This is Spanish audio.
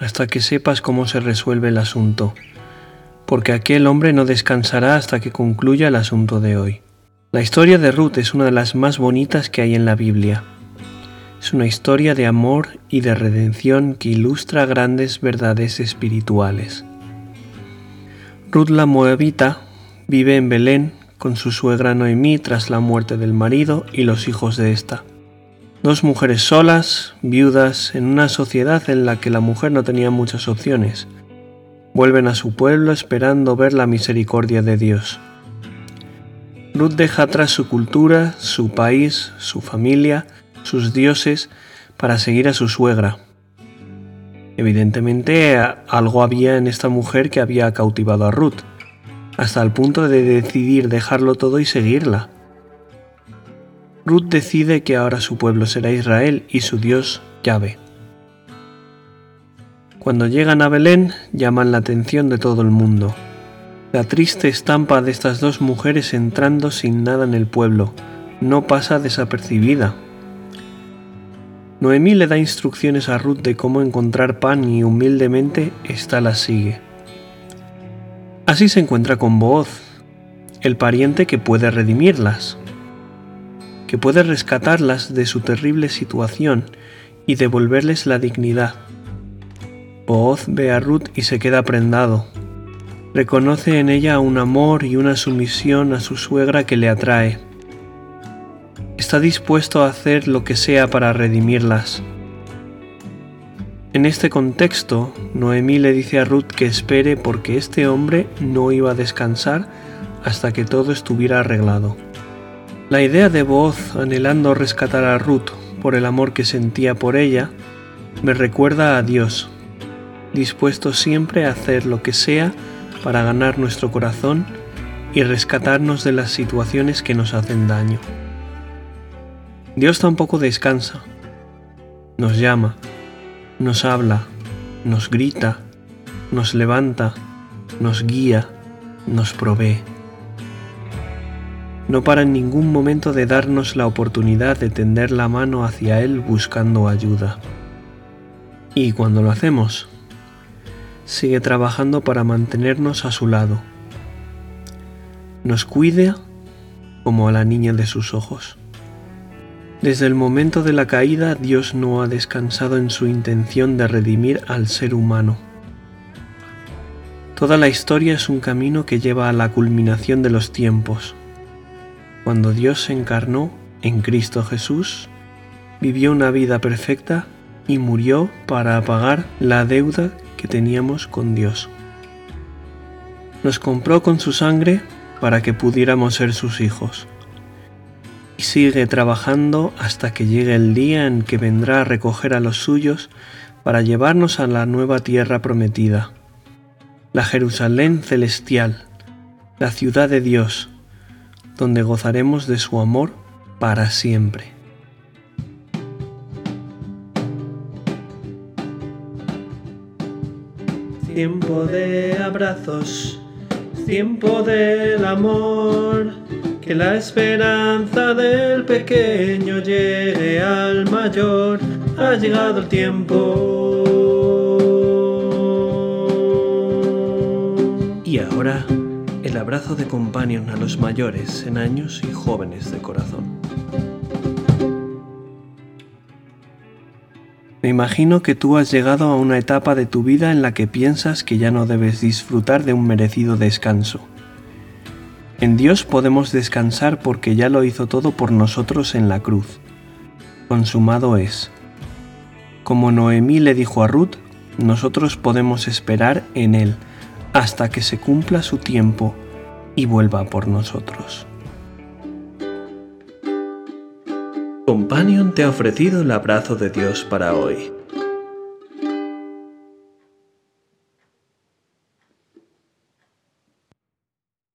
hasta que sepas cómo se resuelve el asunto, porque aquel hombre no descansará hasta que concluya el asunto de hoy. La historia de Ruth es una de las más bonitas que hay en la Biblia. Es una historia de amor y de redención que ilustra grandes verdades espirituales. Ruth la Moabita vive en Belén con su suegra Noemí tras la muerte del marido y los hijos de ésta. Dos mujeres solas, viudas, en una sociedad en la que la mujer no tenía muchas opciones. Vuelven a su pueblo esperando ver la misericordia de Dios. Ruth deja atrás su cultura, su país, su familia, sus dioses, para seguir a su suegra. Evidentemente algo había en esta mujer que había cautivado a Ruth, hasta el punto de decidir dejarlo todo y seguirla. Ruth decide que ahora su pueblo será Israel y su Dios Yahvé. Cuando llegan a Belén llaman la atención de todo el mundo. La triste estampa de estas dos mujeres entrando sin nada en el pueblo no pasa desapercibida. Noemí le da instrucciones a Ruth de cómo encontrar pan y humildemente ésta la sigue. Así se encuentra con Booz, el pariente que puede redimirlas que puede rescatarlas de su terrible situación y devolverles la dignidad. Booz ve a Ruth y se queda prendado. Reconoce en ella un amor y una sumisión a su suegra que le atrae. Está dispuesto a hacer lo que sea para redimirlas. En este contexto, Noemí le dice a Ruth que espere porque este hombre no iba a descansar hasta que todo estuviera arreglado. La idea de voz anhelando rescatar a Ruth por el amor que sentía por ella me recuerda a Dios, dispuesto siempre a hacer lo que sea para ganar nuestro corazón y rescatarnos de las situaciones que nos hacen daño. Dios tampoco descansa, nos llama, nos habla, nos grita, nos levanta, nos guía, nos provee no para en ningún momento de darnos la oportunidad de tender la mano hacia Él buscando ayuda. Y cuando lo hacemos, sigue trabajando para mantenernos a su lado. Nos cuida como a la niña de sus ojos. Desde el momento de la caída, Dios no ha descansado en su intención de redimir al ser humano. Toda la historia es un camino que lleva a la culminación de los tiempos cuando Dios se encarnó en Cristo Jesús, vivió una vida perfecta y murió para pagar la deuda que teníamos con Dios. Nos compró con su sangre para que pudiéramos ser sus hijos. Y sigue trabajando hasta que llegue el día en que vendrá a recoger a los suyos para llevarnos a la nueva tierra prometida, la Jerusalén celestial, la ciudad de Dios, donde gozaremos de su amor para siempre. Tiempo de abrazos, tiempo del amor, que la esperanza del pequeño llegue al mayor, ha llegado el tiempo. Y ahora abrazo de companion a los mayores en años y jóvenes de corazón. Me imagino que tú has llegado a una etapa de tu vida en la que piensas que ya no debes disfrutar de un merecido descanso. En Dios podemos descansar porque ya lo hizo todo por nosotros en la cruz. Consumado es. Como Noemí le dijo a Ruth, nosotros podemos esperar en Él hasta que se cumpla su tiempo y vuelva por nosotros. Companion te ha ofrecido el abrazo de Dios para hoy.